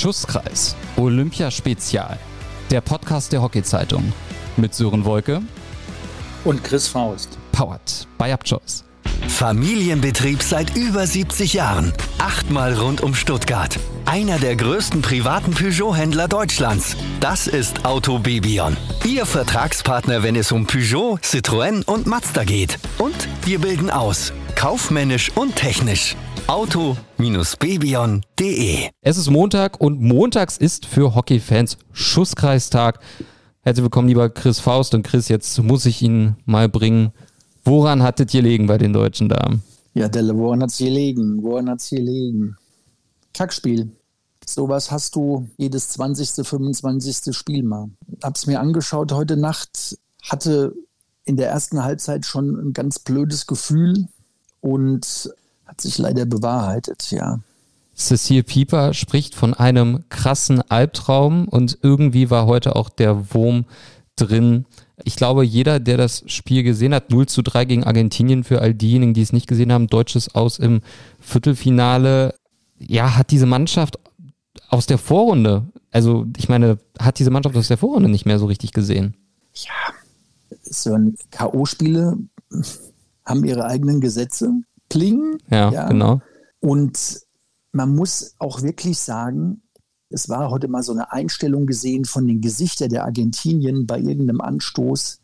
Schusskreis Olympia Spezial. Der Podcast der Hockey-Zeitung. Mit Sören Wolke und Chris Faust. Powered by Upchoice. Familienbetrieb seit über 70 Jahren. Achtmal rund um Stuttgart. Einer der größten privaten Peugeot-Händler Deutschlands. Das ist Auto Bebion. Ihr Vertragspartner, wenn es um Peugeot, Citroën und Mazda geht. Und wir bilden aus. Kaufmännisch und technisch. Auto-Bebion.de Es ist Montag und montags ist für Hockeyfans Schusskreistag. Herzlich willkommen, lieber Chris Faust. Und Chris, jetzt muss ich ihn mal bringen. Woran hattet ihr liegen bei den deutschen Damen? Ja, Delle, woran hat es hier liegen? Woran hat es hier liegen? Kackspiel. Sowas hast du jedes 20., 25. Spiel mal. Hab's mir angeschaut heute Nacht, hatte in der ersten Halbzeit schon ein ganz blödes Gefühl und hat sich leider bewahrheitet, ja. Cecile Pieper spricht von einem krassen Albtraum und irgendwie war heute auch der Wurm drin. Ich glaube, jeder, der das Spiel gesehen hat, 0 zu 3 gegen Argentinien für all diejenigen, die es nicht gesehen haben, deutsches Aus im Viertelfinale, ja, hat diese Mannschaft aus der Vorrunde, also ich meine, hat diese Mannschaft aus der Vorrunde nicht mehr so richtig gesehen. Ja, so ein K.O.-Spiele haben ihre eigenen Gesetze klingen. Ja, ja, genau. Und man muss auch wirklich sagen, es war heute mal so eine Einstellung gesehen von den Gesichtern der Argentinien bei irgendeinem Anstoß.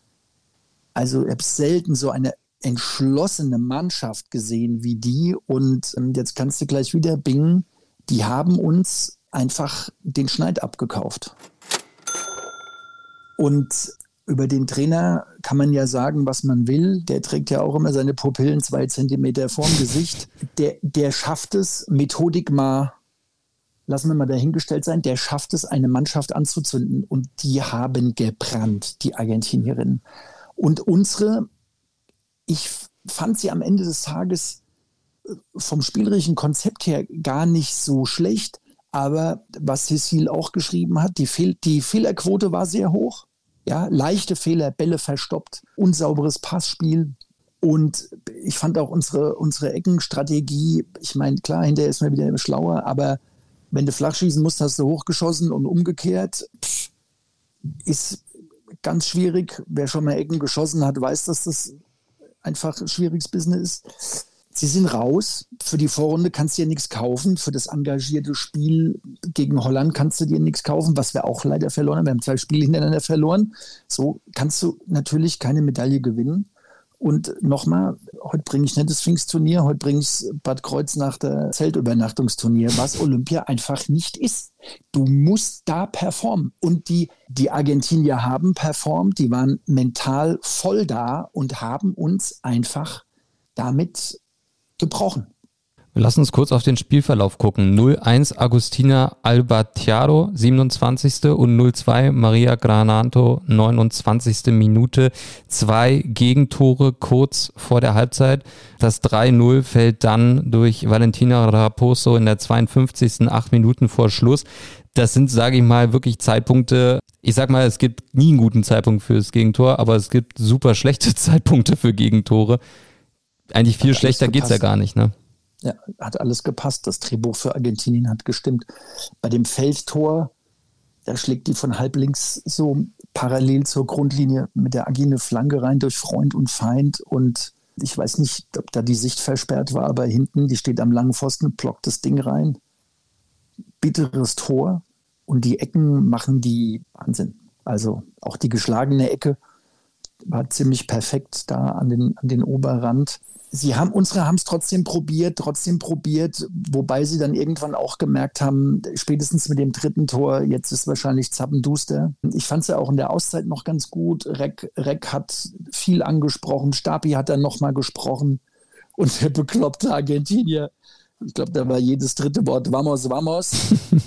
Also ich habe selten so eine entschlossene Mannschaft gesehen wie die. Und ähm, jetzt kannst du gleich wieder bingen. Die haben uns einfach den Schneid abgekauft. Und über den Trainer kann man ja sagen, was man will. Der trägt ja auch immer seine Pupillen zwei Zentimeter vorm Gesicht. Der, der schafft es, Methodik mal, lassen wir mal dahingestellt sein, der schafft es, eine Mannschaft anzuzünden. Und die haben gebrannt, die Argentinierinnen. Und unsere, ich fand sie am Ende des Tages äh, vom spielerischen Konzept her gar nicht so schlecht. Aber was Cecil auch geschrieben hat, die, Fehl die Fehlerquote war sehr hoch. Ja, leichte Fehler, Bälle verstoppt, unsauberes Passspiel. Und ich fand auch unsere, unsere Eckenstrategie, ich meine, klar, hinterher ist man wieder schlauer, aber wenn du flach schießen musst, hast du hochgeschossen und umgekehrt. Pff, ist ganz schwierig. Wer schon mal Ecken geschossen hat, weiß, dass das einfach ein schwieriges Business ist. Sie sind raus. Für die Vorrunde kannst du dir nichts kaufen. Für das engagierte Spiel gegen Holland kannst du dir nichts kaufen, was wir auch leider verloren haben. Wir haben zwei Spiele hintereinander verloren. So kannst du natürlich keine Medaille gewinnen. Und nochmal, heute bringe ich nicht das Pfingstturnier, heute bringe ich Bad Kreuz nach der Zeltübernachtungsturnier, was Olympia einfach nicht ist. Du musst da performen. Und die, die Argentinier haben performt, die waren mental voll da und haben uns einfach damit gebrochen. Wir lassen uns kurz auf den Spielverlauf gucken. 0-1 Agustina Albatiaro, 27. und 0-2 Maria Granato, 29. Minute. Zwei Gegentore kurz vor der Halbzeit. Das 3-0 fällt dann durch Valentina Raposo in der 52. acht Minuten vor Schluss. Das sind, sage ich mal, wirklich Zeitpunkte. Ich sag mal, es gibt nie einen guten Zeitpunkt fürs Gegentor, aber es gibt super schlechte Zeitpunkte für Gegentore eigentlich viel schlechter geht es ja gar nicht, ne? Ja, hat alles gepasst. Das Drehbuch für Argentinien hat gestimmt. Bei dem Feldtor, da schlägt die von halblinks so parallel zur Grundlinie mit der agile Flanke rein durch Freund und Feind. Und ich weiß nicht, ob da die Sicht versperrt war, aber hinten, die steht am langen Pfosten, blockt das Ding rein. Bitteres Tor. Und die Ecken machen die Wahnsinn. Also auch die geschlagene Ecke war ziemlich perfekt da an den, an den Oberrand sie haben, unsere haben es trotzdem probiert, trotzdem probiert, wobei sie dann irgendwann auch gemerkt haben, spätestens mit dem dritten Tor, jetzt ist wahrscheinlich zappenduster. Ich fand es ja auch in der Auszeit noch ganz gut. Reck, Reck hat viel angesprochen, Stapi hat dann nochmal gesprochen und der bekloppte Argentinier, ich glaube, da war jedes dritte Wort Vamos, Vamos.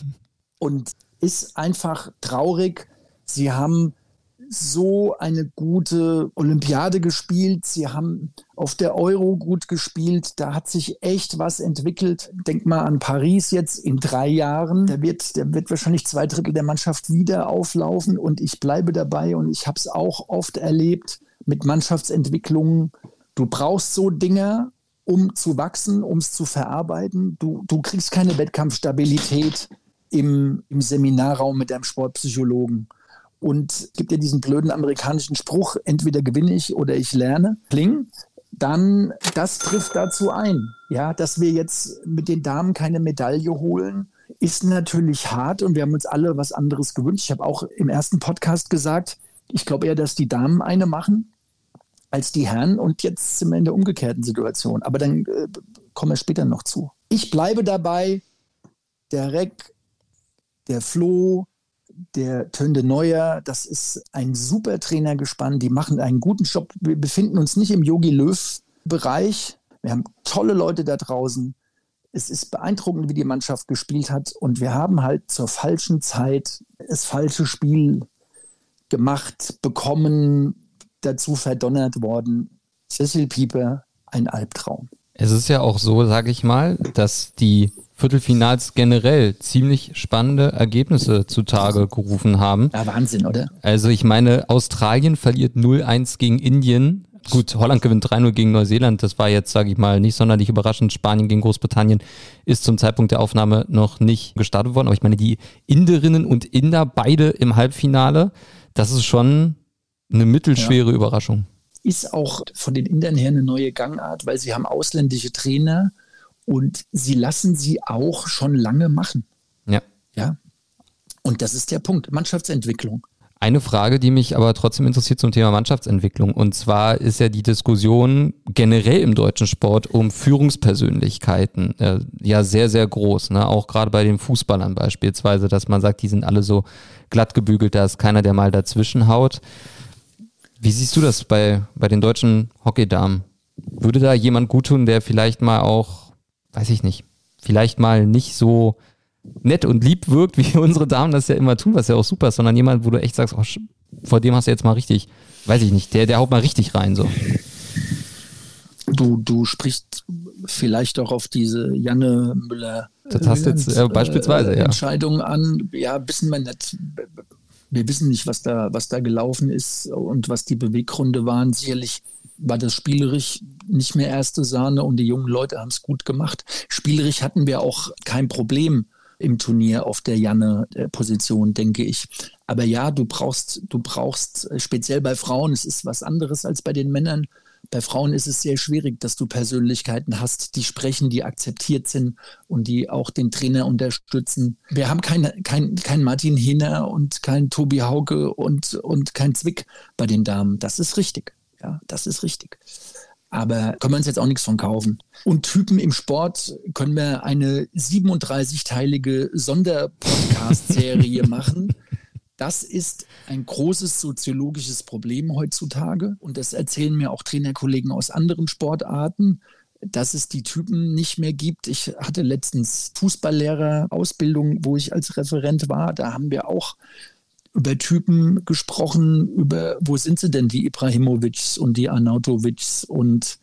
und ist einfach traurig. Sie haben so eine gute Olympiade gespielt. Sie haben auf der Euro gut gespielt. Da hat sich echt was entwickelt. Denk mal an Paris jetzt in drei Jahren. Da wird, da wird wahrscheinlich zwei Drittel der Mannschaft wieder auflaufen. Und ich bleibe dabei und ich habe es auch oft erlebt mit Mannschaftsentwicklungen. Du brauchst so Dinge, um zu wachsen, um es zu verarbeiten. Du, du kriegst keine Wettkampfstabilität im, im Seminarraum mit einem Sportpsychologen. Und gibt ja diesen blöden amerikanischen Spruch, entweder gewinne ich oder ich lerne. Kling, dann das trifft dazu ein. Ja, dass wir jetzt mit den Damen keine Medaille holen, ist natürlich hart und wir haben uns alle was anderes gewünscht. Ich habe auch im ersten Podcast gesagt, ich glaube eher, dass die Damen eine machen als die Herren und jetzt sind wir in der umgekehrten Situation. Aber dann äh, kommen wir später noch zu. Ich bleibe dabei, der Reck, der Flo, der Tönde Neuer, das ist ein super Trainergespann, die machen einen guten Job. Wir befinden uns nicht im Yogi Löw-Bereich. Wir haben tolle Leute da draußen. Es ist beeindruckend, wie die Mannschaft gespielt hat. Und wir haben halt zur falschen Zeit das falsche Spiel gemacht, bekommen, dazu verdonnert worden. Cecil Pieper, ein Albtraum. Es ist ja auch so, sage ich mal, dass die Viertelfinals generell ziemlich spannende Ergebnisse zutage gerufen haben. Ja, Wahnsinn, oder? Also ich meine, Australien verliert 0-1 gegen Indien. Gut, Holland gewinnt 3-0 gegen Neuseeland. Das war jetzt, sage ich mal, nicht sonderlich überraschend. Spanien gegen Großbritannien ist zum Zeitpunkt der Aufnahme noch nicht gestartet worden. Aber ich meine, die Inderinnen und Inder beide im Halbfinale, das ist schon eine mittelschwere ja. Überraschung ist auch von den Indern her eine neue Gangart, weil sie haben ausländische Trainer und sie lassen sie auch schon lange machen. Ja. Ja. Und das ist der Punkt, Mannschaftsentwicklung. Eine Frage, die mich aber trotzdem interessiert zum Thema Mannschaftsentwicklung. Und zwar ist ja die Diskussion generell im deutschen Sport um Führungspersönlichkeiten äh, ja sehr, sehr groß. Ne? Auch gerade bei den Fußballern beispielsweise, dass man sagt, die sind alle so glatt gebügelt, da ist keiner, der mal dazwischen haut. Wie siehst du das bei, bei den deutschen Hockeydamen? Würde da jemand gut tun, der vielleicht mal auch, weiß ich nicht, vielleicht mal nicht so nett und lieb wirkt, wie unsere Damen das ja immer tun, was ja auch super ist, sondern jemand, wo du echt sagst, oh, vor dem hast du jetzt mal richtig, weiß ich nicht, der, der haut mal richtig rein, so. Du, du sprichst vielleicht auch auf diese Janne Müller. Das hast jetzt äh, beispielsweise, ja. Entscheidung an. Ja, wissen wir nicht wir wissen nicht, was da, was da gelaufen ist und was die Beweggründe waren. Sicherlich war das spielerisch nicht mehr erste Sahne und die jungen Leute haben es gut gemacht. Spielerisch hatten wir auch kein Problem im Turnier auf der Janne-Position, denke ich. Aber ja, du brauchst, du brauchst speziell bei Frauen, es ist was anderes als bei den Männern, bei Frauen ist es sehr schwierig, dass du Persönlichkeiten hast, die sprechen, die akzeptiert sind und die auch den Trainer unterstützen. Wir haben keinen kein, kein Martin Hinner und kein Tobi Hauke und, und kein Zwick bei den Damen. Das ist richtig. Ja, das ist richtig. Aber können wir uns jetzt auch nichts von kaufen. Und Typen im Sport können wir eine 37-teilige Sonderpodcast-Serie machen das ist ein großes soziologisches Problem heutzutage. Und das erzählen mir auch Trainerkollegen aus anderen Sportarten, dass es die Typen nicht mehr gibt. Ich hatte letztens Fußballlehrer-Ausbildung, wo ich als Referent war. Da haben wir auch über Typen gesprochen, über wo sind sie denn, die Ibrahimovics und die Arnautovics und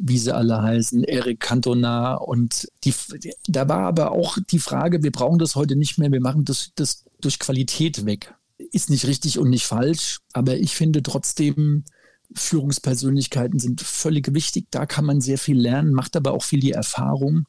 wie sie alle heißen, Eric Cantona. Und die, da war aber auch die Frage, wir brauchen das heute nicht mehr, wir machen das, das durch Qualität weg. Ist nicht richtig und nicht falsch, aber ich finde trotzdem, Führungspersönlichkeiten sind völlig wichtig. Da kann man sehr viel lernen, macht aber auch viel die Erfahrung.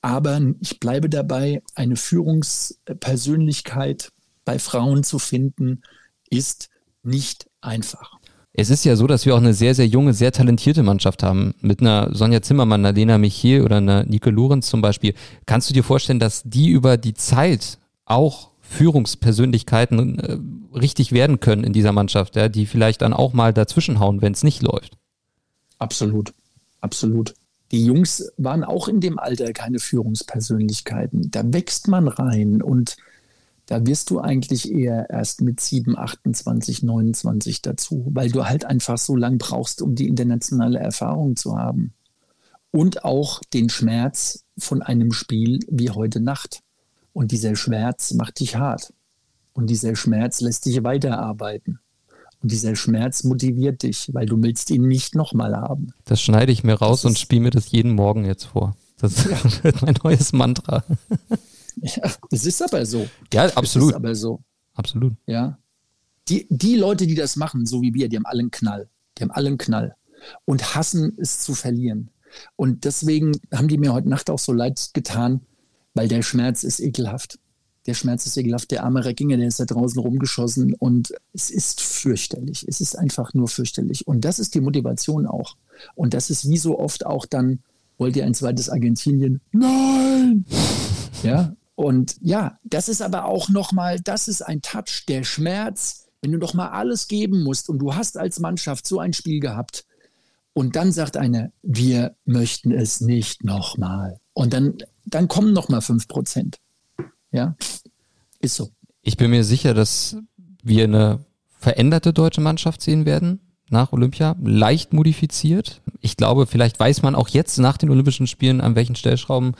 Aber ich bleibe dabei, eine Führungspersönlichkeit bei Frauen zu finden, ist nicht einfach. Es ist ja so, dass wir auch eine sehr, sehr junge, sehr talentierte Mannschaft haben. Mit einer Sonja Zimmermann, einer Lena Michiel oder einer Nike Lorenz zum Beispiel. Kannst du dir vorstellen, dass die über die Zeit auch Führungspersönlichkeiten äh, richtig werden können in dieser Mannschaft, ja, die vielleicht dann auch mal dazwischenhauen, wenn es nicht läuft. Absolut, absolut. Die Jungs waren auch in dem Alter keine Führungspersönlichkeiten. Da wächst man rein und da wirst du eigentlich eher erst mit 7, 28, 29 dazu, weil du halt einfach so lang brauchst, um die internationale Erfahrung zu haben. Und auch den Schmerz von einem Spiel wie heute Nacht. Und dieser Schmerz macht dich hart. Und dieser Schmerz lässt dich weiterarbeiten. Und dieser Schmerz motiviert dich, weil du willst ihn nicht nochmal haben. Das schneide ich mir raus und spiele mir das jeden Morgen jetzt vor. Das ja. wird mein neues Mantra. Ja, das ist aber so. Ja, absolut. Das ist aber so. Absolut. Ja. Die, die Leute, die das machen, so wie wir, die haben allen Knall. Die haben allen Knall. Und hassen es zu verlieren. Und deswegen haben die mir heute Nacht auch so leid getan, weil der Schmerz ist ekelhaft. der Schmerz ist ekelhaft, der arme Reckinger, der ist da draußen rumgeschossen und es ist fürchterlich. Es ist einfach nur fürchterlich. Und das ist die Motivation auch. Und das ist wie so oft auch dann, wollt ihr ein zweites Argentinien? Nein! Ja, und ja, das ist aber auch nochmal, das ist ein Touch, der Schmerz, wenn du doch mal alles geben musst und du hast als Mannschaft so ein Spiel gehabt und dann sagt einer, wir möchten es nicht nochmal. Und dann, dann kommen nochmal fünf Prozent. Ja, ist so. Ich bin mir sicher, dass wir eine veränderte deutsche Mannschaft sehen werden nach Olympia, leicht modifiziert. Ich glaube, vielleicht weiß man auch jetzt nach den Olympischen Spielen, an welchen Stellschrauben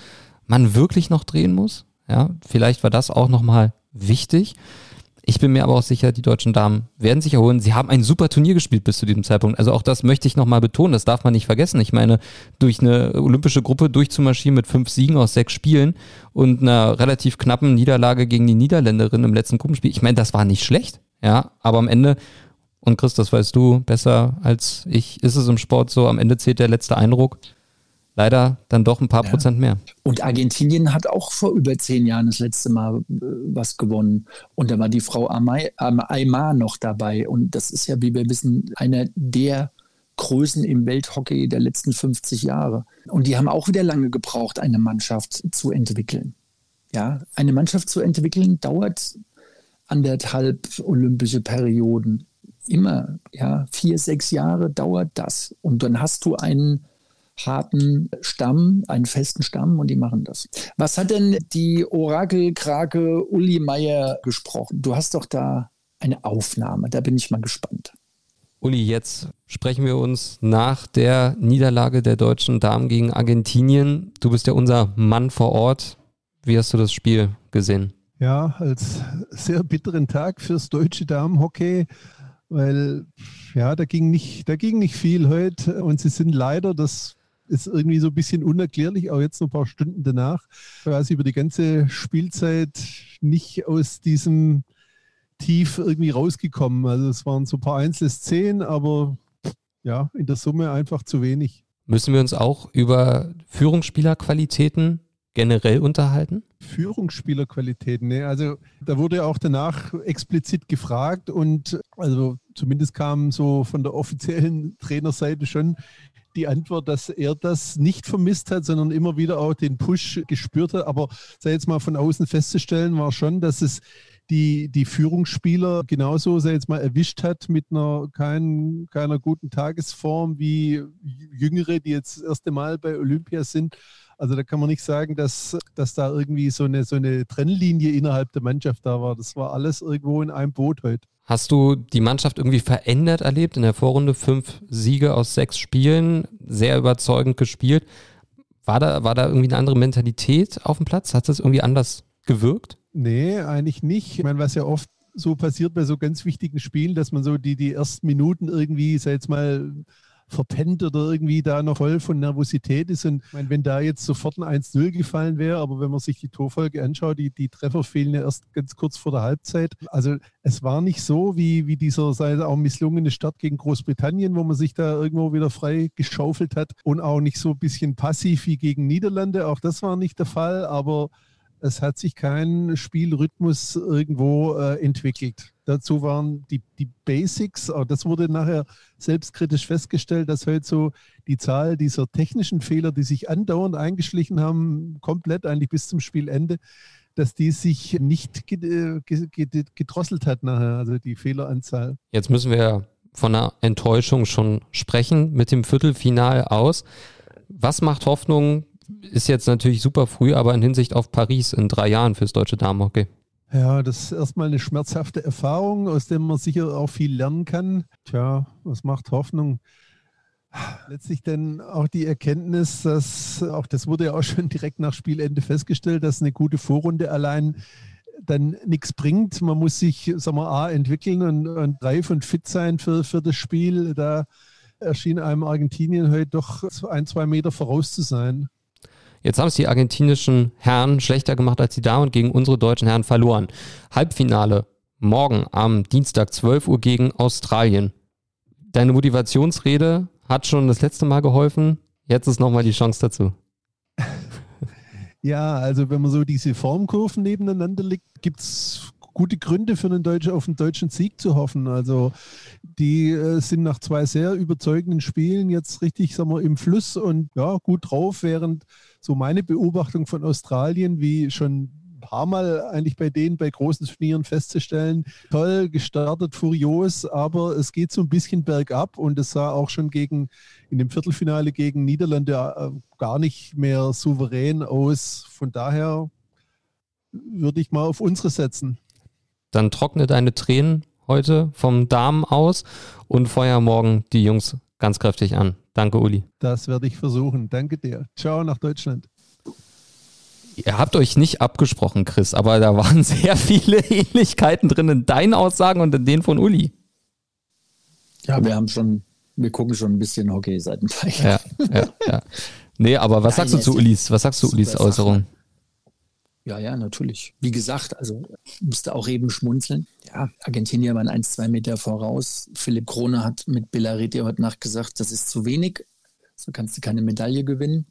man wirklich noch drehen muss. Ja, vielleicht war das auch nochmal wichtig. Ich bin mir aber auch sicher, die deutschen Damen werden sich erholen. Sie haben ein super Turnier gespielt bis zu diesem Zeitpunkt. Also auch das möchte ich nochmal betonen. Das darf man nicht vergessen. Ich meine, durch eine olympische Gruppe durchzumarschieren mit fünf Siegen aus sechs Spielen und einer relativ knappen Niederlage gegen die Niederländerin im letzten Gruppenspiel. Ich meine, das war nicht schlecht. Ja, aber am Ende, und Chris, das weißt du besser als ich, ist es im Sport so, am Ende zählt der letzte Eindruck leider dann doch ein paar ja. Prozent mehr. Und Argentinien hat auch vor über zehn Jahren das letzte Mal äh, was gewonnen. Und da war die Frau Aymar noch dabei. Und das ist ja, wie wir wissen, einer der Größen im Welthockey der letzten 50 Jahre. Und die haben auch wieder lange gebraucht, eine Mannschaft zu entwickeln. Ja, eine Mannschaft zu entwickeln dauert anderthalb olympische Perioden. Immer, ja, vier, sechs Jahre dauert das. Und dann hast du einen harten Stamm, einen festen Stamm und die machen das. Was hat denn die Orakelkrake Uli Meier gesprochen? Du hast doch da eine Aufnahme, da bin ich mal gespannt. Uli, jetzt sprechen wir uns nach der Niederlage der deutschen Damen gegen Argentinien. Du bist ja unser Mann vor Ort. Wie hast du das Spiel gesehen? Ja, als sehr bitteren Tag fürs deutsche Damenhockey, weil ja, da ging nicht, da ging nicht viel heute und sie sind leider, das ist irgendwie so ein bisschen unerklärlich, auch jetzt noch ein paar Stunden danach, quasi über die ganze Spielzeit nicht aus diesem Tief irgendwie rausgekommen. Also es waren so ein paar einzelne Szenen, aber ja, in der Summe einfach zu wenig. Müssen wir uns auch über Führungsspielerqualitäten generell unterhalten? Führungsspielerqualitäten, ne? Also da wurde auch danach explizit gefragt und also zumindest kam so von der offiziellen Trainerseite schon die Antwort, dass er das nicht vermisst hat, sondern immer wieder auch den Push gespürt hat. Aber sei jetzt mal von außen festzustellen, war schon, dass es die, die Führungsspieler genauso, sei jetzt mal, erwischt hat mit einer kein, keiner guten Tagesform wie Jüngere, die jetzt das erste Mal bei Olympia sind. Also da kann man nicht sagen, dass, dass da irgendwie so eine, so eine Trennlinie innerhalb der Mannschaft da war. Das war alles irgendwo in einem Boot heute. Hast du die Mannschaft irgendwie verändert erlebt? In der Vorrunde fünf Siege aus sechs Spielen, sehr überzeugend gespielt. War da, war da irgendwie eine andere Mentalität auf dem Platz? Hat das irgendwie anders gewirkt? Nee, eigentlich nicht. Ich meine, was ja oft so passiert bei so ganz wichtigen Spielen, dass man so die, die ersten Minuten irgendwie, sag jetzt mal, verpennt oder irgendwie da noch voll von Nervosität ist. Und meine, wenn da jetzt sofort ein 1-0 gefallen wäre, aber wenn man sich die Torfolge anschaut, die, die Treffer fehlen ja erst ganz kurz vor der Halbzeit. Also es war nicht so wie, wie dieser sei auch misslungene Start gegen Großbritannien, wo man sich da irgendwo wieder frei geschaufelt hat und auch nicht so ein bisschen passiv wie gegen Niederlande. Auch das war nicht der Fall, aber es hat sich kein Spielrhythmus irgendwo äh, entwickelt. Dazu waren die, die Basics, das wurde nachher selbstkritisch festgestellt, dass heute so die Zahl dieser technischen Fehler, die sich andauernd eingeschlichen haben, komplett eigentlich bis zum Spielende, dass die sich nicht gedrosselt hat nachher, also die Fehleranzahl. Jetzt müssen wir von einer Enttäuschung schon sprechen mit dem Viertelfinal aus. Was macht Hoffnung ist jetzt natürlich super früh, aber in Hinsicht auf Paris in drei Jahren fürs deutsche Damenhockey. Ja, das ist erstmal eine schmerzhafte Erfahrung, aus der man sicher auch viel lernen kann. Tja, was macht Hoffnung? Letztlich dann auch die Erkenntnis, dass, auch das wurde ja auch schon direkt nach Spielende festgestellt, dass eine gute Vorrunde allein dann nichts bringt. Man muss sich, sagen wir, A, entwickeln und, und reif und fit sein für, für das Spiel. Da erschien einem Argentinien heute doch ein, zwei Meter voraus zu sein. Jetzt haben es die argentinischen Herren schlechter gemacht als die Damen und gegen unsere deutschen Herren verloren. Halbfinale morgen am Dienstag 12 Uhr gegen Australien. Deine Motivationsrede hat schon das letzte Mal geholfen. Jetzt ist nochmal die Chance dazu. Ja, also wenn man so diese Formkurven nebeneinander legt, gibt es gute Gründe für einen Deutschen, auf einen deutschen Sieg zu hoffen. Also die äh, sind nach zwei sehr überzeugenden Spielen jetzt richtig, sagen wir, im Fluss und ja, gut drauf, während so meine Beobachtung von Australien, wie schon ein paar Mal eigentlich bei denen bei großen Turnieren festzustellen, toll gestartet, furios, aber es geht so ein bisschen bergab und es sah auch schon gegen in dem Viertelfinale gegen Niederlande äh, gar nicht mehr souverän aus. Von daher würde ich mal auf unsere setzen. Dann trockne deine Tränen heute vom Damen aus und feuer morgen die Jungs ganz kräftig an. Danke, Uli. Das werde ich versuchen. Danke dir. Ciao nach Deutschland. Ihr habt euch nicht abgesprochen, Chris, aber da waren sehr viele Ähnlichkeiten drin in deinen Aussagen und in denen von Uli. Ja, wir haben schon, wir gucken schon ein bisschen Hockey seit ein paar Jahren. Ja, ja, ja. Nee, aber was Nein, sagst du zu Ulis? Was sagst du Ulis Äußerung? Ja, ja, natürlich. Wie gesagt, also musste auch eben schmunzeln. Ja, Argentinier waren 1, 2 Meter voraus. Philipp Krone hat mit Bellariti heute Nacht gesagt, das ist zu wenig. So kannst du keine Medaille gewinnen.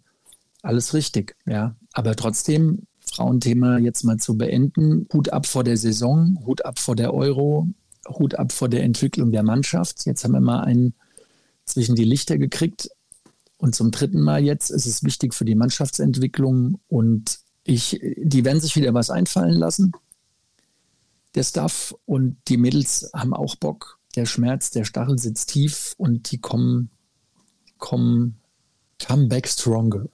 Alles richtig, ja. Aber trotzdem, Frauenthema jetzt mal zu beenden. Hut ab vor der Saison, Hut ab vor der Euro, Hut ab vor der Entwicklung der Mannschaft. Jetzt haben wir mal einen zwischen die Lichter gekriegt. Und zum dritten Mal jetzt ist es wichtig für die Mannschaftsentwicklung und ich, die werden sich wieder was einfallen lassen, der Staff. Und die Mädels haben auch Bock. Der Schmerz, der Stachel sitzt tief und die kommen, kommen, come back stronger.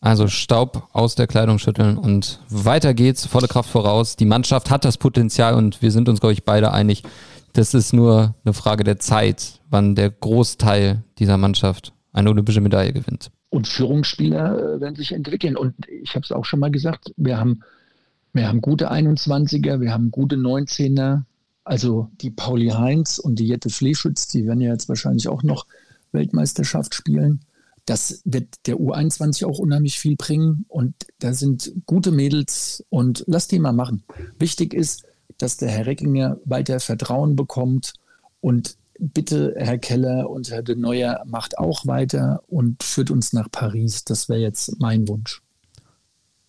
Also Staub aus der Kleidung schütteln und weiter geht's, volle Kraft voraus. Die Mannschaft hat das Potenzial und wir sind uns, glaube ich, beide einig. Das ist nur eine Frage der Zeit, wann der Großteil dieser Mannschaft eine olympische Medaille gewinnt und Führungsspieler äh, werden sich entwickeln. Und ich habe es auch schon mal gesagt, wir haben, wir haben gute 21er, wir haben gute 19er. Also die Pauli Heinz und die Jette Fleeschütz, die werden ja jetzt wahrscheinlich auch noch Weltmeisterschaft spielen. Das wird der U21 auch unheimlich viel bringen. Und da sind gute Mädels und lass die mal machen. Wichtig ist, dass der Herr Reckinger weiter Vertrauen bekommt und bitte, Herr Keller und Herr de Neuer, macht auch weiter und führt uns nach Paris. Das wäre jetzt mein Wunsch.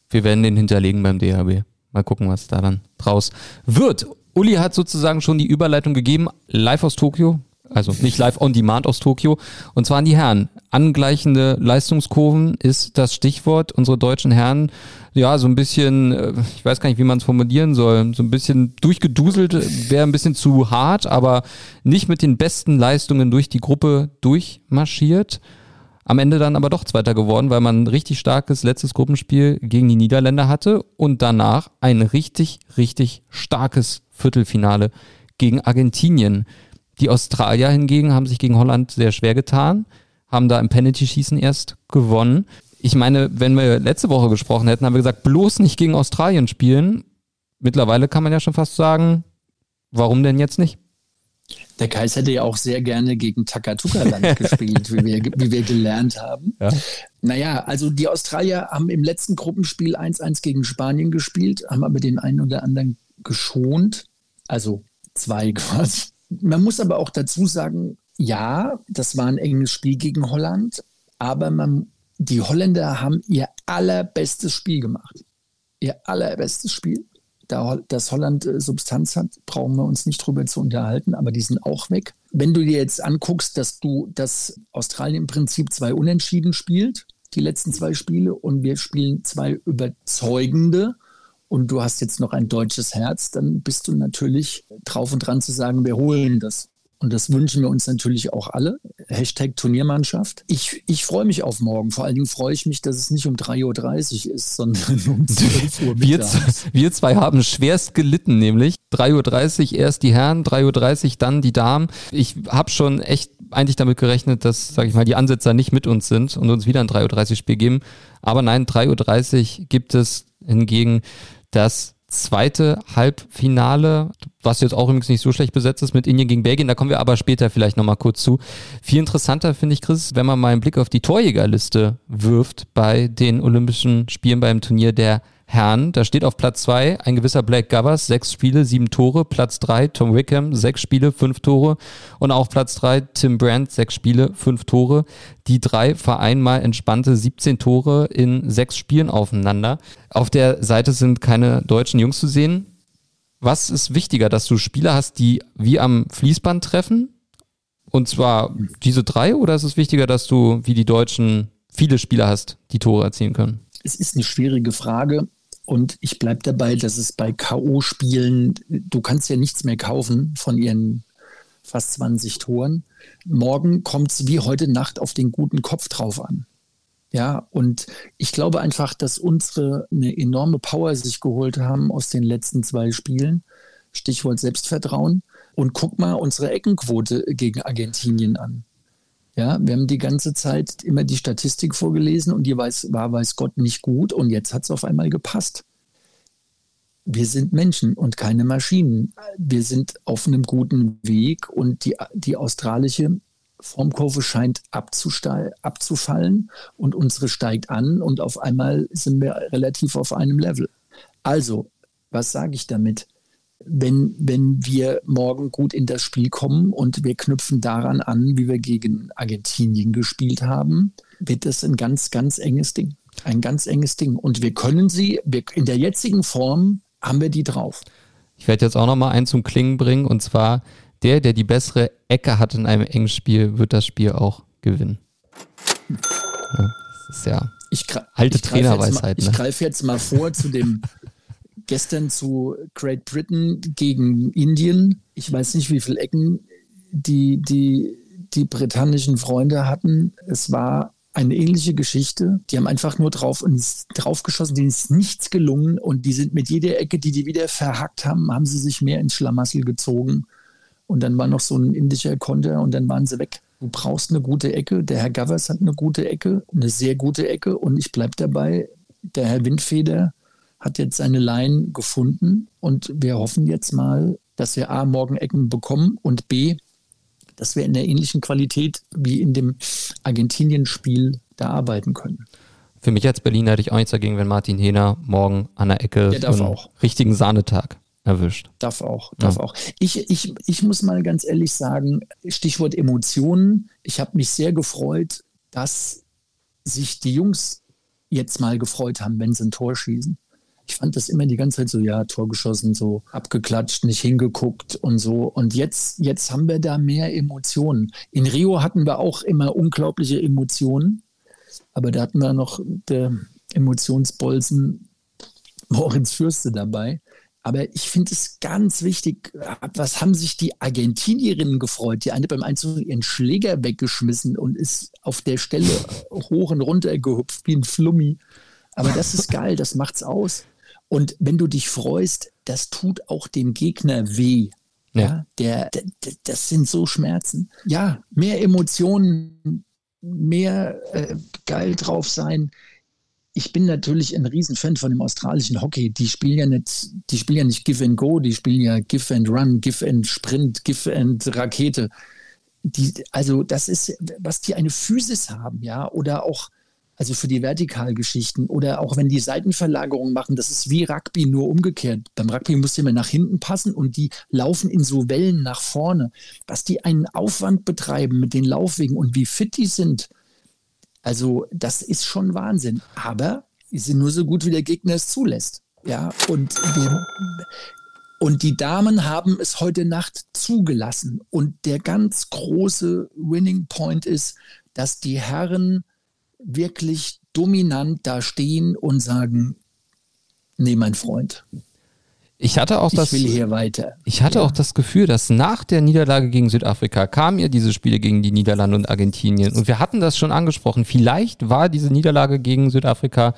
Wir werden den hinterlegen beim DHB. Mal gucken, was da dann draus wird. Uli hat sozusagen schon die Überleitung gegeben, live aus Tokio also nicht live on demand aus Tokio. Und zwar an die Herren. Angleichende Leistungskurven ist das Stichwort. Unsere deutschen Herren, ja, so ein bisschen, äh, ich weiß gar nicht, wie man es formulieren soll, so ein bisschen durchgeduselt, wäre ein bisschen zu hart, aber nicht mit den besten Leistungen durch die Gruppe durchmarschiert. Am Ende dann aber doch Zweiter geworden, weil man ein richtig starkes letztes Gruppenspiel gegen die Niederländer hatte und danach ein richtig, richtig starkes Viertelfinale gegen Argentinien. Die Australier hingegen haben sich gegen Holland sehr schwer getan, haben da im Penalty-Schießen erst gewonnen. Ich meine, wenn wir letzte Woche gesprochen hätten, haben wir gesagt, bloß nicht gegen Australien spielen. Mittlerweile kann man ja schon fast sagen, warum denn jetzt nicht? Der Kais hätte ja auch sehr gerne gegen Takatuka-Land gespielt, wie wir, wie wir gelernt haben. Ja. Naja, also die Australier haben im letzten Gruppenspiel 1-1 gegen Spanien gespielt, haben aber den einen oder anderen geschont. Also zwei quasi. Man muss aber auch dazu sagen, ja, das war ein enges Spiel gegen Holland, aber man, die Holländer haben ihr allerbestes Spiel gemacht. Ihr allerbestes Spiel. Da, dass Holland äh, Substanz hat, brauchen wir uns nicht drüber zu unterhalten, aber die sind auch weg. Wenn du dir jetzt anguckst, dass du, dass Australien im Prinzip zwei Unentschieden spielt, die letzten zwei Spiele, und wir spielen zwei überzeugende, und du hast jetzt noch ein deutsches Herz, dann bist du natürlich drauf und dran zu sagen, wir holen das. Und das wünschen wir uns natürlich auch alle. Hashtag Turniermannschaft. Ich, ich freue mich auf morgen. Vor allen Dingen freue ich mich, dass es nicht um 3.30 Uhr ist, sondern um 12 Uhr wir, wir zwei haben schwerst gelitten, nämlich 3.30 Uhr erst die Herren, 3.30 Uhr dann die Damen. Ich habe schon echt eigentlich damit gerechnet, dass, sage ich mal, die Ansetzer nicht mit uns sind und uns wieder ein 3.30 Uhr Spiel geben. Aber nein, 3.30 Uhr gibt es hingegen das zweite Halbfinale, was jetzt auch übrigens nicht so schlecht besetzt ist mit Indien gegen Belgien, da kommen wir aber später vielleicht nochmal kurz zu. Viel interessanter finde ich, Chris, wenn man mal einen Blick auf die Torjägerliste wirft bei den Olympischen Spielen beim Turnier der Herren, da steht auf Platz zwei ein gewisser Black Govers, sechs Spiele, sieben Tore. Platz drei Tom Wickham, sechs Spiele, fünf Tore. Und auf Platz drei Tim Brandt, sechs Spiele, fünf Tore. Die drei vereinen mal entspannte 17 Tore in sechs Spielen aufeinander. Auf der Seite sind keine deutschen Jungs zu sehen. Was ist wichtiger, dass du Spieler hast, die wie am Fließband treffen? Und zwar diese drei oder ist es wichtiger, dass du wie die Deutschen viele Spieler hast, die Tore erzielen können? Es ist eine schwierige Frage. Und ich bleibe dabei, dass es bei K.O.-Spielen, du kannst ja nichts mehr kaufen von ihren fast 20 Toren. Morgen kommt es wie heute Nacht auf den guten Kopf drauf an. Ja, und ich glaube einfach, dass unsere eine enorme Power sich geholt haben aus den letzten zwei Spielen. Stichwort Selbstvertrauen. Und guck mal unsere Eckenquote gegen Argentinien an. Ja, wir haben die ganze Zeit immer die Statistik vorgelesen und die weiß, war, weiß Gott, nicht gut und jetzt hat es auf einmal gepasst. Wir sind Menschen und keine Maschinen. Wir sind auf einem guten Weg und die, die australische Formkurve scheint abzufallen und unsere steigt an und auf einmal sind wir relativ auf einem Level. Also, was sage ich damit? Wenn, wenn wir morgen gut in das Spiel kommen und wir knüpfen daran an, wie wir gegen Argentinien gespielt haben, wird das ein ganz, ganz enges Ding. Ein ganz enges Ding. Und wir können sie, wir, in der jetzigen Form haben wir die drauf. Ich werde jetzt auch noch mal einen zum Klingen bringen und zwar der, der die bessere Ecke hat in einem engen Spiel, wird das Spiel auch gewinnen. Ja, das ist ja ich alte Trainerweisheit. Ne? Ich greife jetzt mal vor zu dem gestern zu Great Britain gegen Indien. Ich weiß nicht, wie viele Ecken die, die, die britannischen Freunde hatten. Es war eine ähnliche Geschichte. Die haben einfach nur drauf und drauf geschossen, denen ist nichts gelungen und die sind mit jeder Ecke, die die wieder verhackt haben, haben sie sich mehr ins Schlamassel gezogen. Und dann war noch so ein indischer Konter und dann waren sie weg. Du brauchst eine gute Ecke. Der Herr Gavers hat eine gute Ecke, eine sehr gute Ecke. Und ich bleibe dabei, der Herr Windfeder hat jetzt seine Line gefunden und wir hoffen jetzt mal, dass wir A, morgen Ecken bekommen und B, dass wir in der ähnlichen Qualität wie in dem Argentinien-Spiel da arbeiten können. Für mich als Berliner hätte ich auch nichts dagegen, wenn Martin Hehner morgen an der Ecke der einen auch. richtigen Sahnetag erwischt. Darf auch, darf ja. auch. Ich, ich, ich muss mal ganz ehrlich sagen, Stichwort Emotionen. Ich habe mich sehr gefreut, dass sich die Jungs jetzt mal gefreut haben, wenn sie ein Tor schießen ich fand das immer die ganze Zeit so, ja, Tor geschossen, so abgeklatscht, nicht hingeguckt und so. Und jetzt, jetzt haben wir da mehr Emotionen. In Rio hatten wir auch immer unglaubliche Emotionen, aber da hatten wir noch der Emotionsbolzen Moritz Fürste dabei. Aber ich finde es ganz wichtig, was haben sich die Argentinierinnen gefreut? Die eine beim Einzug ihren Schläger weggeschmissen und ist auf der Stelle hoch und runter gehupft wie ein Flummi. Aber das ist geil, das macht's aus. Und wenn du dich freust, das tut auch dem Gegner weh. Ja, ja der, der, das sind so Schmerzen. Ja, mehr Emotionen, mehr äh, geil drauf sein. Ich bin natürlich ein Riesenfan von dem australischen Hockey. Die spielen ja nicht, die spielen ja nicht Give and Go, die spielen ja Give and Run, Give and Sprint, Give and Rakete. Die, also das ist, was die eine Physis haben, ja, oder auch also für die Vertikalgeschichten oder auch wenn die Seitenverlagerungen machen, das ist wie Rugby nur umgekehrt. Beim Rugby muss immer nach hinten passen und die laufen in so Wellen nach vorne. Was die einen Aufwand betreiben mit den Laufwegen und wie fit die sind, also das ist schon Wahnsinn. Aber die sind nur so gut, wie der Gegner es zulässt. Ja, und wir, und die Damen haben es heute Nacht zugelassen. Und der ganz große Winning Point ist, dass die Herren wirklich dominant da stehen und sagen, nee, mein Freund. Ich hatte auch das, ich will hier weiter. Ich hatte ja. auch das Gefühl, dass nach der Niederlage gegen Südafrika kamen ja diese Spiele gegen die Niederlande und Argentinien. Und wir hatten das schon angesprochen. Vielleicht war diese Niederlage gegen Südafrika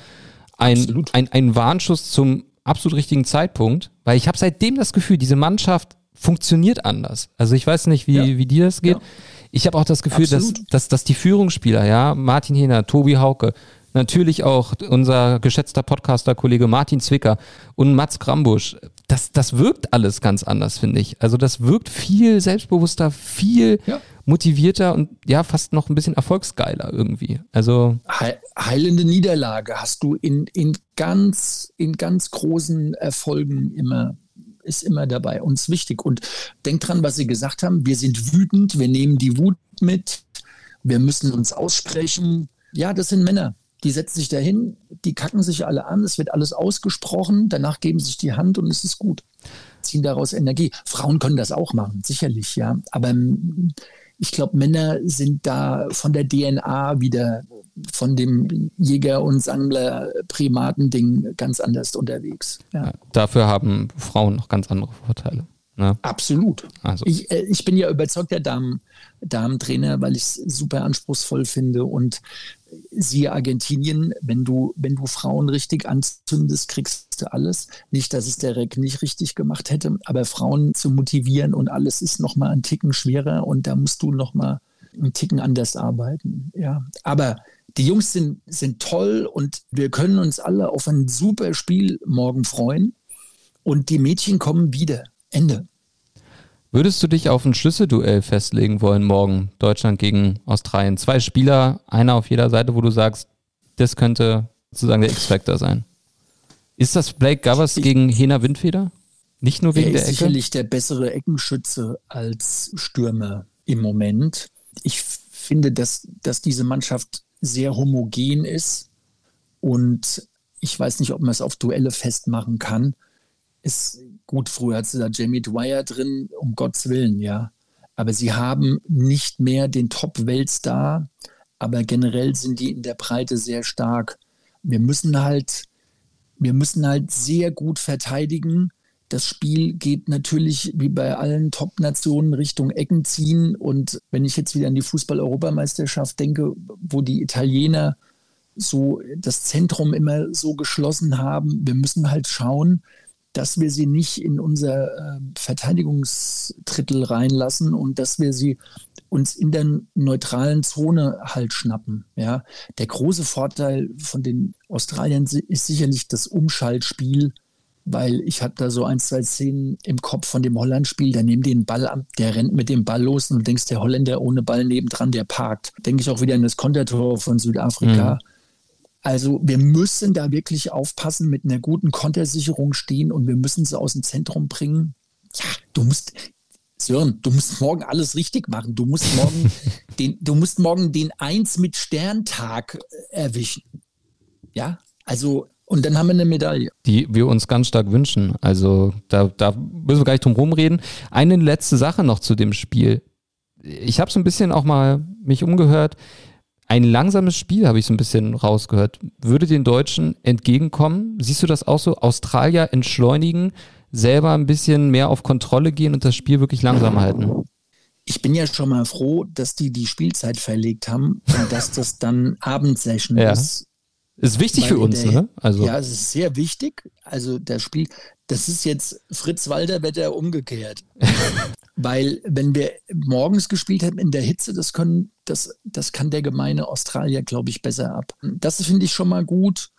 ein, ein, ein Warnschuss zum absolut richtigen Zeitpunkt, weil ich habe seitdem das Gefühl, diese Mannschaft funktioniert anders. Also ich weiß nicht, wie, ja. wie dir das geht. Ja. Ich habe auch das Gefühl, dass, dass, dass die Führungsspieler, ja, Martin Hehner, Tobi Hauke, natürlich auch unser geschätzter Podcaster-Kollege Martin Zwicker und Mats Grambusch, das, das wirkt alles ganz anders, finde ich. Also das wirkt viel selbstbewusster, viel ja. motivierter und ja, fast noch ein bisschen erfolgsgeiler irgendwie. Also. Heilende Niederlage hast du in, in ganz, in ganz großen Erfolgen immer ist immer dabei, uns wichtig. Und denkt dran, was Sie gesagt haben. Wir sind wütend, wir nehmen die Wut mit, wir müssen uns aussprechen. Ja, das sind Männer. Die setzen sich dahin, die kacken sich alle an, es wird alles ausgesprochen, danach geben sich die Hand und es ist gut. Ziehen daraus Energie. Frauen können das auch machen, sicherlich, ja. Aber ich glaube, Männer sind da von der DNA wieder von dem Jäger- und Sammler-Primaten-Ding ganz anders unterwegs. Ja. Dafür haben Frauen noch ganz andere Vorteile. Ne? Absolut. Also. Ich, äh, ich bin ja überzeugter Damen, Damentrainer, weil ich es super anspruchsvoll finde. Und siehe Argentinien, wenn du, wenn du Frauen richtig anzündest, kriegst du alles. Nicht, dass es der Reck nicht richtig gemacht hätte, aber Frauen zu motivieren und alles ist nochmal ein Ticken schwerer und da musst du nochmal einen Ticken anders arbeiten. Ja. Aber die Jungs sind, sind toll und wir können uns alle auf ein super Spiel morgen freuen. Und die Mädchen kommen wieder. Ende. Würdest du dich auf ein Schlüsselduell festlegen wollen morgen? Deutschland gegen Australien. Zwei Spieler, einer auf jeder Seite, wo du sagst, das könnte sozusagen der X-Factor sein. Ist das Blake Govers gegen Hena Windfeder? Nicht nur wegen er der Ecke? sicherlich der bessere Eckenschütze als Stürmer im Moment. Ich finde, dass, dass diese Mannschaft sehr homogen ist und ich weiß nicht, ob man es auf Duelle festmachen kann. Ist Gut, früher hat sie da Jamie Dwyer drin, um Gottes Willen, ja. Aber sie haben nicht mehr den Top-Weltstar, aber generell sind die in der Breite sehr stark. Wir müssen halt, wir müssen halt sehr gut verteidigen. Das Spiel geht natürlich wie bei allen Top-Nationen Richtung Ecken ziehen. Und wenn ich jetzt wieder an die Fußball-Europameisterschaft denke, wo die Italiener so das Zentrum immer so geschlossen haben, wir müssen halt schauen, dass wir sie nicht in unser äh, Verteidigungsdrittel reinlassen und dass wir sie uns in der neutralen Zone halt schnappen. Ja, der große Vorteil von den Australiern ist sicherlich das Umschaltspiel, weil ich hatte da so ein, zwei Szenen im Kopf von dem Holland-Spiel, der nimmt den Ball ab, der rennt mit dem Ball los und du denkst, der Holländer ohne Ball nebendran, der parkt. Denke ich auch wieder an das Kontertor von Südafrika. Mhm also wir müssen da wirklich aufpassen, mit einer guten Kontersicherung stehen und wir müssen sie aus dem Zentrum bringen. Ja, du musst, Sören, du musst morgen alles richtig machen. Du musst morgen den, du musst morgen den Eins mit Sterntag äh, erwischen. Ja, also und dann haben wir eine Medaille. Die wir uns ganz stark wünschen. Also da, da müssen wir gar nicht drum rumreden. Eine letzte Sache noch zu dem Spiel. Ich habe so ein bisschen auch mal mich umgehört ein langsames Spiel, habe ich so ein bisschen rausgehört, würde den Deutschen entgegenkommen. Siehst du das auch so? Australier entschleunigen, selber ein bisschen mehr auf Kontrolle gehen und das Spiel wirklich langsam halten. Ich bin ja schon mal froh, dass die die Spielzeit verlegt haben und dass das dann Abendsession ja. ist. Ist wichtig für uns, der, ne? Also. Ja, es ist sehr wichtig. Also das Spiel, das ist jetzt Fritz Walter Wetter umgekehrt. Weil wenn wir morgens gespielt hätten in der Hitze, das können, das, das kann der gemeine Australier, glaube ich, besser ab. Das finde ich schon mal gut.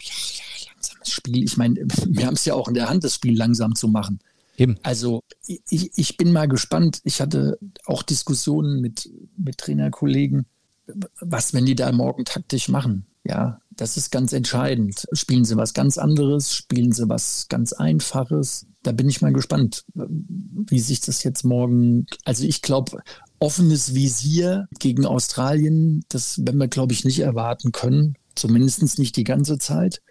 Ja, ja, langsames Spiel. Ich meine, wir haben es ja auch in der Hand, das Spiel langsam zu machen. Eben. Also ich, ich bin mal gespannt. Ich hatte auch Diskussionen mit, mit Trainerkollegen, was, wenn die da morgen taktisch machen. Ja, das ist ganz entscheidend. Spielen sie was ganz anderes? Spielen sie was ganz Einfaches? Da bin ich mal gespannt, wie sich das jetzt morgen. Also ich glaube, offenes Visier gegen Australien, das werden wir, glaube ich, nicht erwarten können. Zumindest nicht die ganze Zeit,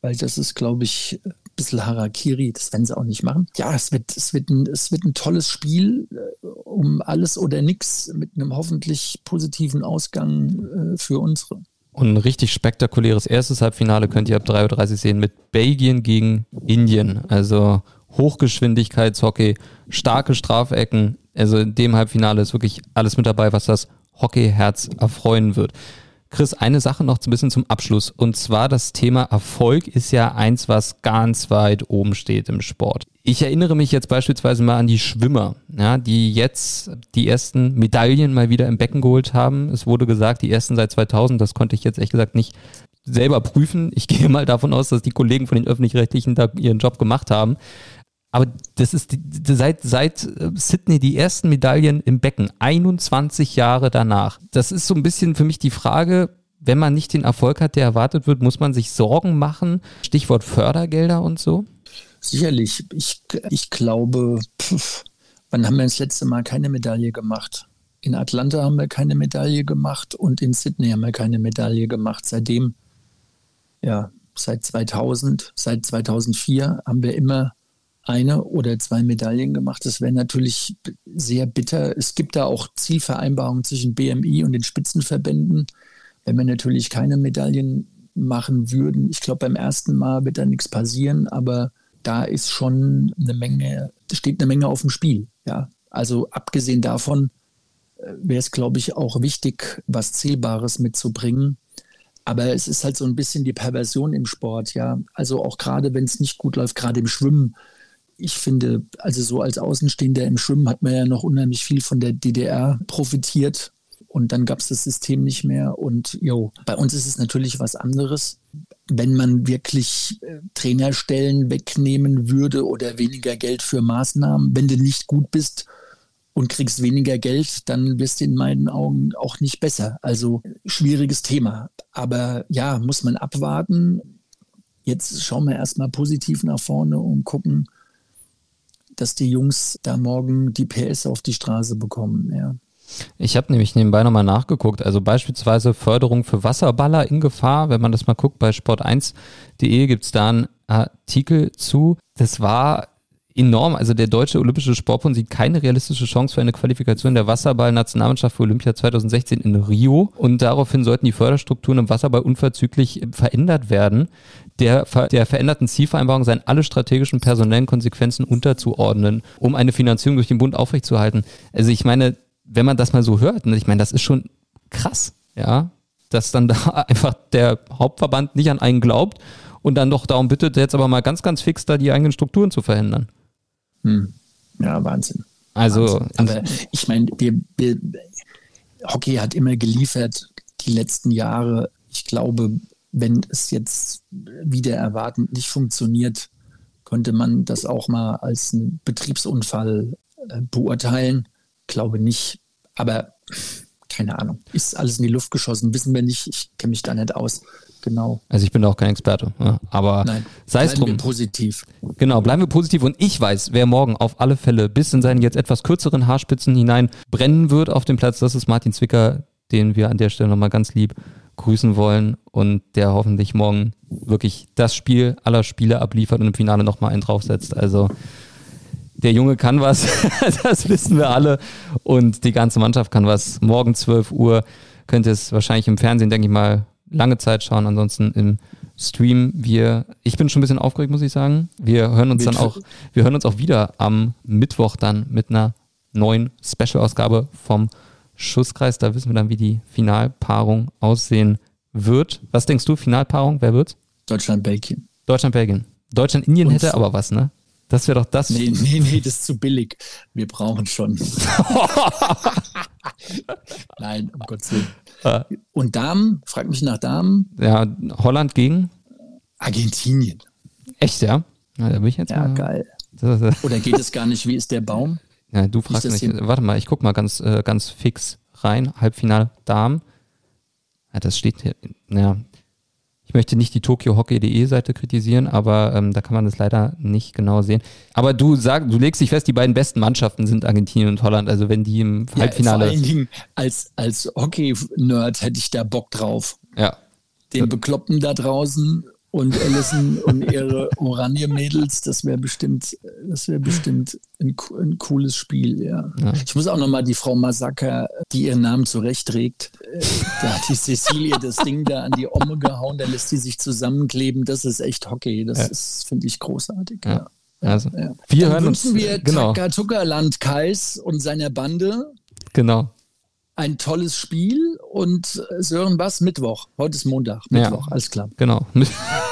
weil das ist, glaube ich, ein bisschen Harakiri. Das werden sie auch nicht machen. Ja, es wird, es wird, ein, es wird ein tolles Spiel äh, um alles oder nichts mit einem hoffentlich positiven Ausgang äh, für unsere. Und ein richtig spektakuläres erstes Halbfinale könnt ihr ab 3.30 Uhr sehen mit Belgien gegen Indien. Also Hochgeschwindigkeitshockey, starke Strafecken. Also in dem Halbfinale ist wirklich alles mit dabei, was das Hockeyherz erfreuen wird. Chris, eine Sache noch ein bisschen zum Abschluss. Und zwar das Thema Erfolg ist ja eins, was ganz weit oben steht im Sport. Ich erinnere mich jetzt beispielsweise mal an die Schwimmer, ja, die jetzt die ersten Medaillen mal wieder im Becken geholt haben. Es wurde gesagt, die ersten seit 2000. Das konnte ich jetzt echt gesagt nicht selber prüfen. Ich gehe mal davon aus, dass die Kollegen von den Öffentlich-Rechtlichen da ihren Job gemacht haben. Aber das ist die, seit, seit äh, Sydney die ersten Medaillen im Becken, 21 Jahre danach. Das ist so ein bisschen für mich die Frage, wenn man nicht den Erfolg hat, der erwartet wird, muss man sich Sorgen machen? Stichwort Fördergelder und so? Sicherlich. Ich, ich glaube, pff, wann haben wir das letzte Mal keine Medaille gemacht? In Atlanta haben wir keine Medaille gemacht und in Sydney haben wir keine Medaille gemacht. Seitdem, ja, seit 2000, seit 2004 haben wir immer eine oder zwei Medaillen gemacht. Das wäre natürlich sehr bitter. Es gibt da auch Zielvereinbarungen zwischen BMI und den Spitzenverbänden. Wenn wir natürlich keine Medaillen machen würden, ich glaube, beim ersten Mal wird da nichts passieren, aber da ist schon eine Menge, steht eine Menge auf dem Spiel. Ja, also abgesehen davon äh, wäre es, glaube ich, auch wichtig, was Zählbares mitzubringen. Aber es ist halt so ein bisschen die Perversion im Sport, ja. Also auch gerade, wenn es nicht gut läuft, gerade im Schwimmen, ich finde, also so als Außenstehender im Schwimmen hat man ja noch unheimlich viel von der DDR profitiert. Und dann gab es das System nicht mehr. Und jo, bei uns ist es natürlich was anderes. Wenn man wirklich äh, Trainerstellen wegnehmen würde oder weniger Geld für Maßnahmen, wenn du nicht gut bist und kriegst weniger Geld, dann wirst du in meinen Augen auch nicht besser. Also schwieriges Thema. Aber ja, muss man abwarten. Jetzt schauen wir erstmal positiv nach vorne und gucken, dass die Jungs da morgen die PS auf die Straße bekommen. Ja. Ich habe nämlich nebenbei nochmal nachgeguckt. Also beispielsweise Förderung für Wasserballer in Gefahr. Wenn man das mal guckt, bei sport1.de gibt es da einen Artikel zu. Das war enorm. Also der Deutsche Olympische Sportbund sieht keine realistische Chance für eine Qualifikation der Wasserball-Nationalmannschaft für Olympia 2016 in Rio. Und daraufhin sollten die Förderstrukturen im Wasserball unverzüglich verändert werden der, der veränderten Zielvereinbarung seien alle strategischen personellen Konsequenzen unterzuordnen, um eine Finanzierung durch den Bund aufrechtzuerhalten. Also ich meine, wenn man das mal so hört, ne, ich meine, das ist schon krass, ja, dass dann da einfach der Hauptverband nicht an einen glaubt und dann doch darum bittet, jetzt aber mal ganz, ganz fix da die eigenen Strukturen zu verändern. Hm. Ja, Wahnsinn. Also, Wahnsinn. aber ich meine, wir, wir, Hockey hat immer geliefert die letzten Jahre. Ich glaube, wenn es jetzt wieder erwartend nicht funktioniert, könnte man das auch mal als einen Betriebsunfall äh, beurteilen. Glaube nicht, aber keine Ahnung. Ist alles in die Luft geschossen, wissen wir nicht. Ich kenne mich da nicht aus. Genau. Also ich bin auch kein Experte, ne? aber Nein, sei es drum. Wir positiv. Genau, bleiben wir positiv und ich weiß, wer morgen auf alle Fälle bis in seine jetzt etwas kürzeren Haarspitzen hinein brennen wird auf dem Platz, das ist Martin Zwicker, den wir an der Stelle nochmal ganz lieb grüßen wollen und der hoffentlich morgen wirklich das Spiel aller Spiele abliefert und im Finale nochmal einen draufsetzt. Also der Junge kann was, das wissen wir alle und die ganze Mannschaft kann was. Morgen 12 Uhr könnt ihr es wahrscheinlich im Fernsehen, denke ich mal, lange Zeit schauen, ansonsten im Stream. Wir, ich bin schon ein bisschen aufgeregt, muss ich sagen. Wir hören uns dann auch, wir hören uns auch wieder am Mittwoch dann mit einer neuen Special-Ausgabe vom Schusskreis. Da wissen wir dann, wie die Finalpaarung aussehen wird. Was denkst du, Finalpaarung? Wer wird's? Deutschland-Belgien. Deutschland-Belgien. Deutschland-Indien hätte aber was, ne? Das wäre doch das. Nee, nee, nee, das ist zu billig. Wir brauchen schon. Nein, um Gottes Willen. Ah. Und Damen, frag mich nach Damen. Ja, Holland gegen? Argentinien. Echt, ja? ja da bin ich jetzt ja, mal. geil. Oder geht es gar nicht, wie ist der Baum? Ja, du fragst mich. Warte mal, ich guck mal ganz, äh, ganz fix rein. Halbfinale Damen. Ja, das steht hier. Ja. Ich möchte nicht die tokyohockey.de Seite kritisieren, aber ähm, da kann man das leider nicht genau sehen. Aber du sagst, du legst dich fest, die beiden besten Mannschaften sind Argentinien und Holland. Also wenn die im Halbfinale. Ja, vor allen Dingen als, als Hockey-Nerd hätte ich da Bock drauf. Ja. Den Bekloppten da draußen und Allison und ihre Oranje-Mädels, das wäre bestimmt, das wäre bestimmt ein, ein, cooles Spiel, ja. ja. Ich muss auch nochmal die Frau Massaker, die ihren Namen zurechtträgt, äh, da hat die Cecilie das Ding da an die Omme gehauen, da lässt sie sich zusammenkleben, das ist echt Hockey, das ja. ist, finde ich, großartig, ja. Also, ja. Wir Dann hören uns, wir genau. Zuckerland Kais und seiner Bande. Genau ein tolles Spiel und äh, Sören, was? Mittwoch. Heute ist Montag. Mittwoch, ja, alles klar. Genau.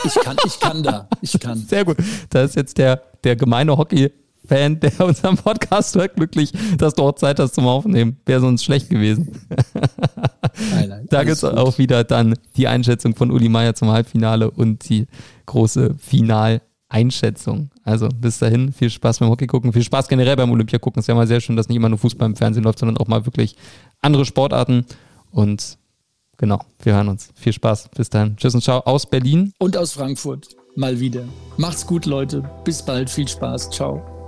Ich kann, ich kann da. Ich kann. Sehr gut. Da ist jetzt der, der gemeine Hockey-Fan, der unseren Podcast hört, glücklich, dass du auch Zeit hast zum Aufnehmen. Wäre sonst schlecht gewesen. Nein, nein, da gibt es auch wieder dann die Einschätzung von Uli Meier zum Halbfinale und die große Final- Einschätzung. Also bis dahin, viel Spaß beim Hockey gucken, viel Spaß generell beim Olympia gucken. Ist ja mal sehr schön, dass nicht immer nur Fußball im Fernsehen läuft, sondern auch mal wirklich andere Sportarten. Und genau, wir hören uns. Viel Spaß. Bis dahin. Tschüss und ciao aus Berlin. Und aus Frankfurt. Mal wieder. Macht's gut, Leute. Bis bald. Viel Spaß. Ciao.